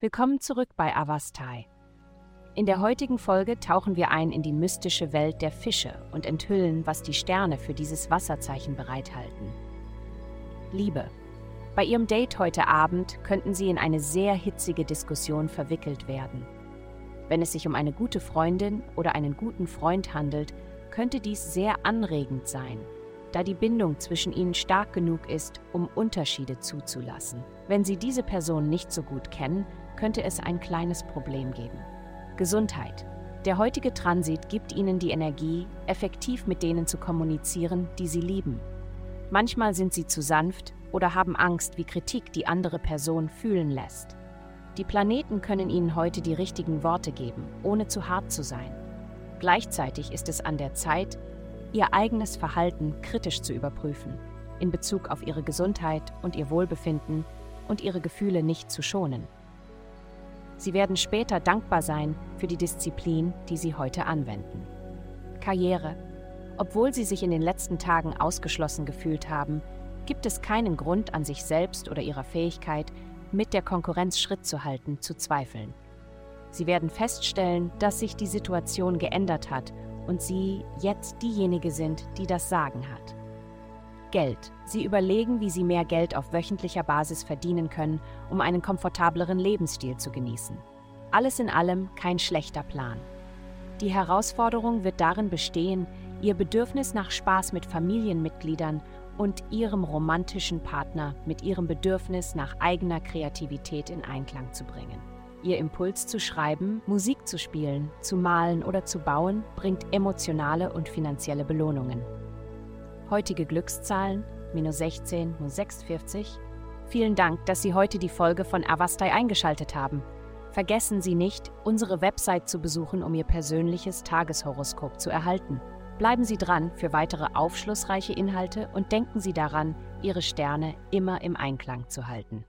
Willkommen zurück bei Avastai. In der heutigen Folge tauchen wir ein in die mystische Welt der Fische und enthüllen, was die Sterne für dieses Wasserzeichen bereithalten. Liebe. Bei Ihrem Date heute Abend könnten Sie in eine sehr hitzige Diskussion verwickelt werden. Wenn es sich um eine gute Freundin oder einen guten Freund handelt, könnte dies sehr anregend sein, da die Bindung zwischen ihnen stark genug ist, um Unterschiede zuzulassen. Wenn Sie diese Person nicht so gut kennen, könnte es ein kleines Problem geben. Gesundheit. Der heutige Transit gibt Ihnen die Energie, effektiv mit denen zu kommunizieren, die Sie lieben. Manchmal sind Sie zu sanft oder haben Angst, wie Kritik die andere Person fühlen lässt. Die Planeten können Ihnen heute die richtigen Worte geben, ohne zu hart zu sein. Gleichzeitig ist es an der Zeit, Ihr eigenes Verhalten kritisch zu überprüfen, in Bezug auf Ihre Gesundheit und Ihr Wohlbefinden und Ihre Gefühle nicht zu schonen. Sie werden später dankbar sein für die Disziplin, die Sie heute anwenden. Karriere. Obwohl Sie sich in den letzten Tagen ausgeschlossen gefühlt haben, gibt es keinen Grund an sich selbst oder Ihrer Fähigkeit, mit der Konkurrenz Schritt zu halten, zu zweifeln. Sie werden feststellen, dass sich die Situation geändert hat und Sie jetzt diejenige sind, die das Sagen hat. Geld. Sie überlegen, wie Sie mehr Geld auf wöchentlicher Basis verdienen können, um einen komfortableren Lebensstil zu genießen. Alles in allem kein schlechter Plan. Die Herausforderung wird darin bestehen, Ihr Bedürfnis nach Spaß mit Familienmitgliedern und Ihrem romantischen Partner mit Ihrem Bedürfnis nach eigener Kreativität in Einklang zu bringen. Ihr Impuls zu schreiben, Musik zu spielen, zu malen oder zu bauen bringt emotionale und finanzielle Belohnungen. Heutige Glückszahlen minus 16, minus 46. Vielen Dank, dass Sie heute die Folge von Avastai eingeschaltet haben. Vergessen Sie nicht, unsere Website zu besuchen, um Ihr persönliches Tageshoroskop zu erhalten. Bleiben Sie dran für weitere aufschlussreiche Inhalte und denken Sie daran, Ihre Sterne immer im Einklang zu halten.